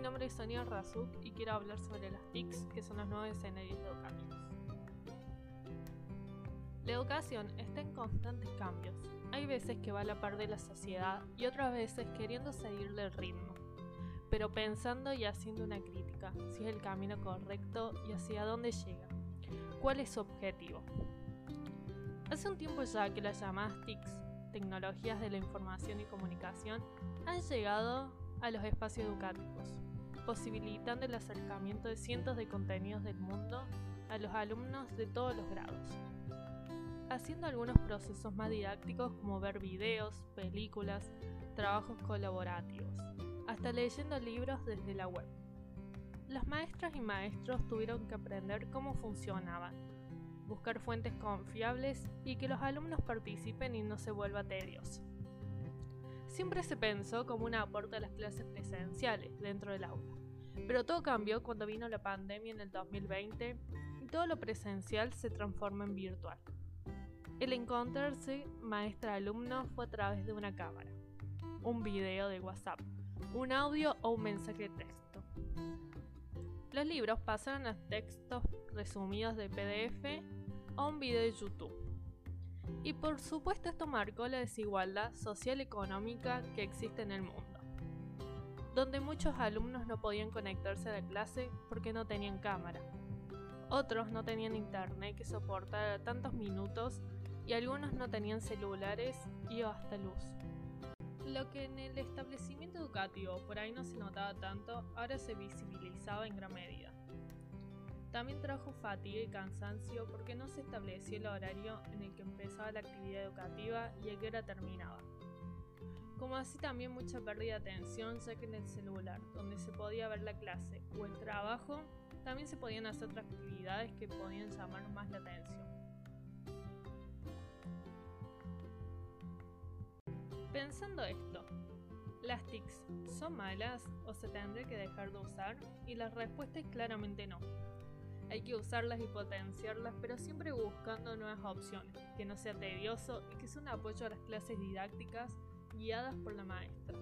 nombre es Sonia Razuk y quiero hablar sobre las TICs, que son los nuevos escenarios educativos. La educación está en constantes cambios. Hay veces que va a la par de la sociedad y otras veces queriendo seguir del ritmo, pero pensando y haciendo una crítica, si es el camino correcto y hacia dónde llega. ¿Cuál es su objetivo? Hace un tiempo ya que las llamadas TICs, tecnologías de la información y comunicación, han llegado a los espacios educativos, posibilitando el acercamiento de cientos de contenidos del mundo a los alumnos de todos los grados, haciendo algunos procesos más didácticos como ver videos, películas, trabajos colaborativos, hasta leyendo libros desde la web. Las maestras y maestros tuvieron que aprender cómo funcionaban, buscar fuentes confiables y que los alumnos participen y no se vuelva tedioso. Siempre se pensó como un aporte a las clases presenciales dentro del aula, pero todo cambió cuando vino la pandemia en el 2020 y todo lo presencial se transformó en virtual. El encontrarse maestra-alumno fue a través de una cámara, un video de WhatsApp, un audio o un mensaje de texto. Los libros pasaron a textos resumidos de PDF o un video de YouTube. Y por supuesto esto marcó la desigualdad social económica que existe en el mundo, donde muchos alumnos no podían conectarse a la clase porque no tenían cámara. Otros no tenían internet que soportara tantos minutos y algunos no tenían celulares y hasta luz. Lo que en el establecimiento educativo por ahí no se notaba tanto, ahora se visibilizaba en gran medida. También trajo fatiga y cansancio porque no se estableció el horario en el que empezaba la actividad educativa y a qué hora terminaba. Como así también mucha pérdida de atención ya que en el celular, donde se podía ver la clase o el trabajo, también se podían hacer otras actividades que podían llamar más la atención. Pensando esto, ¿las TICs son malas o se tendría que dejar de usar? Y la respuesta es claramente no. Hay que usarlas y potenciarlas, pero siempre buscando nuevas opciones, que no sea tedioso y que sea un apoyo a las clases didácticas guiadas por la maestra.